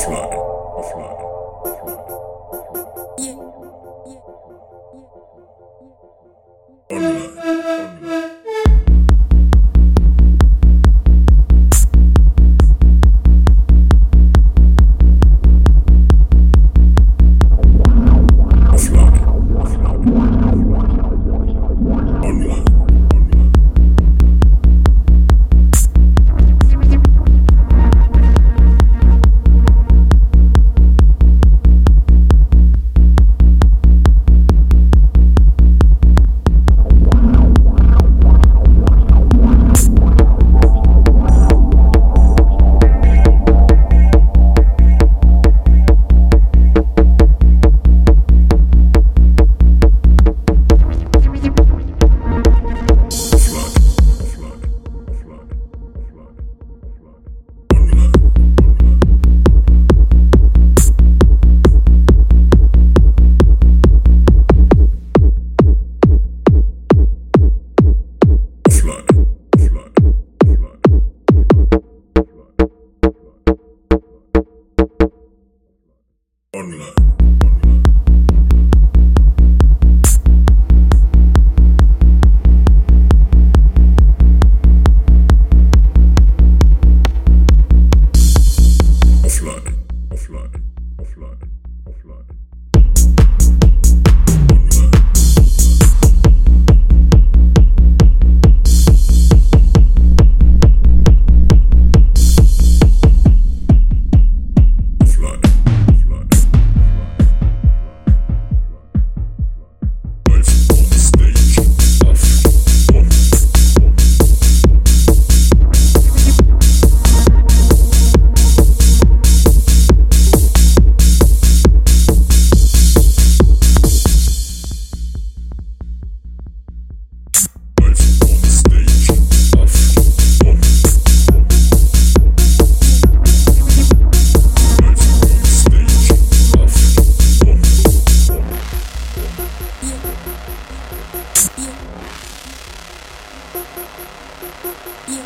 でいね。ですね。ですね。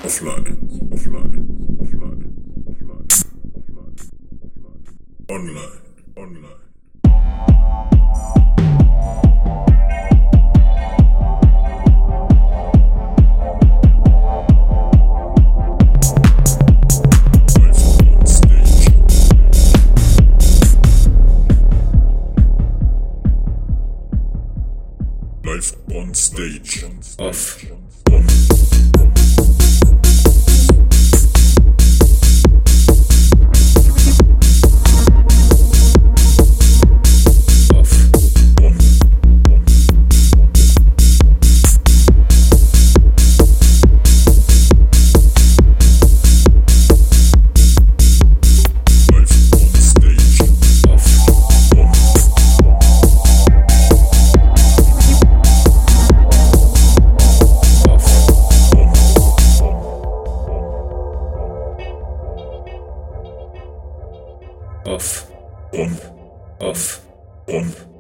Offline. Offline. Offline. Offline. Offline. Online. Online. Life on stage. Life on Off. Off. Off. On. Off. On.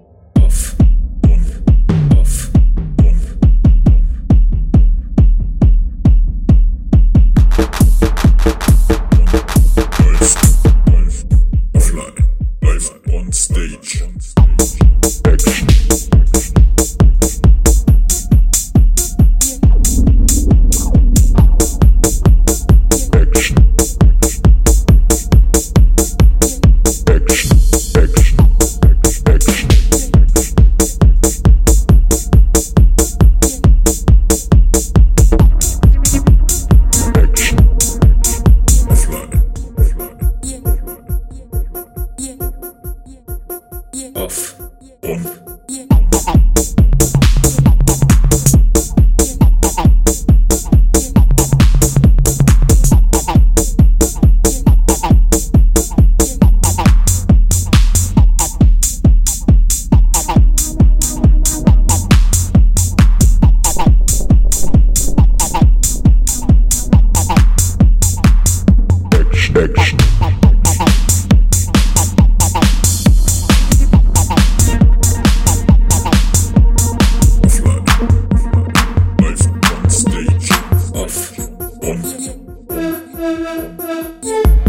Boop.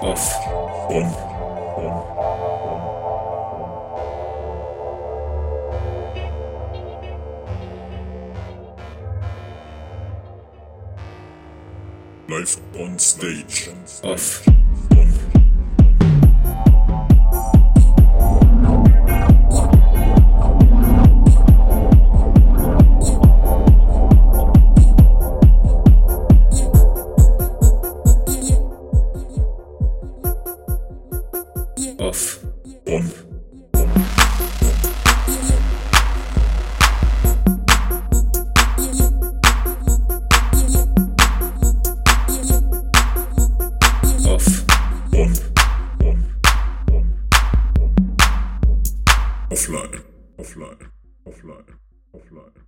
Off, on, on. Live on stage, off, offline, offline, offline, offline.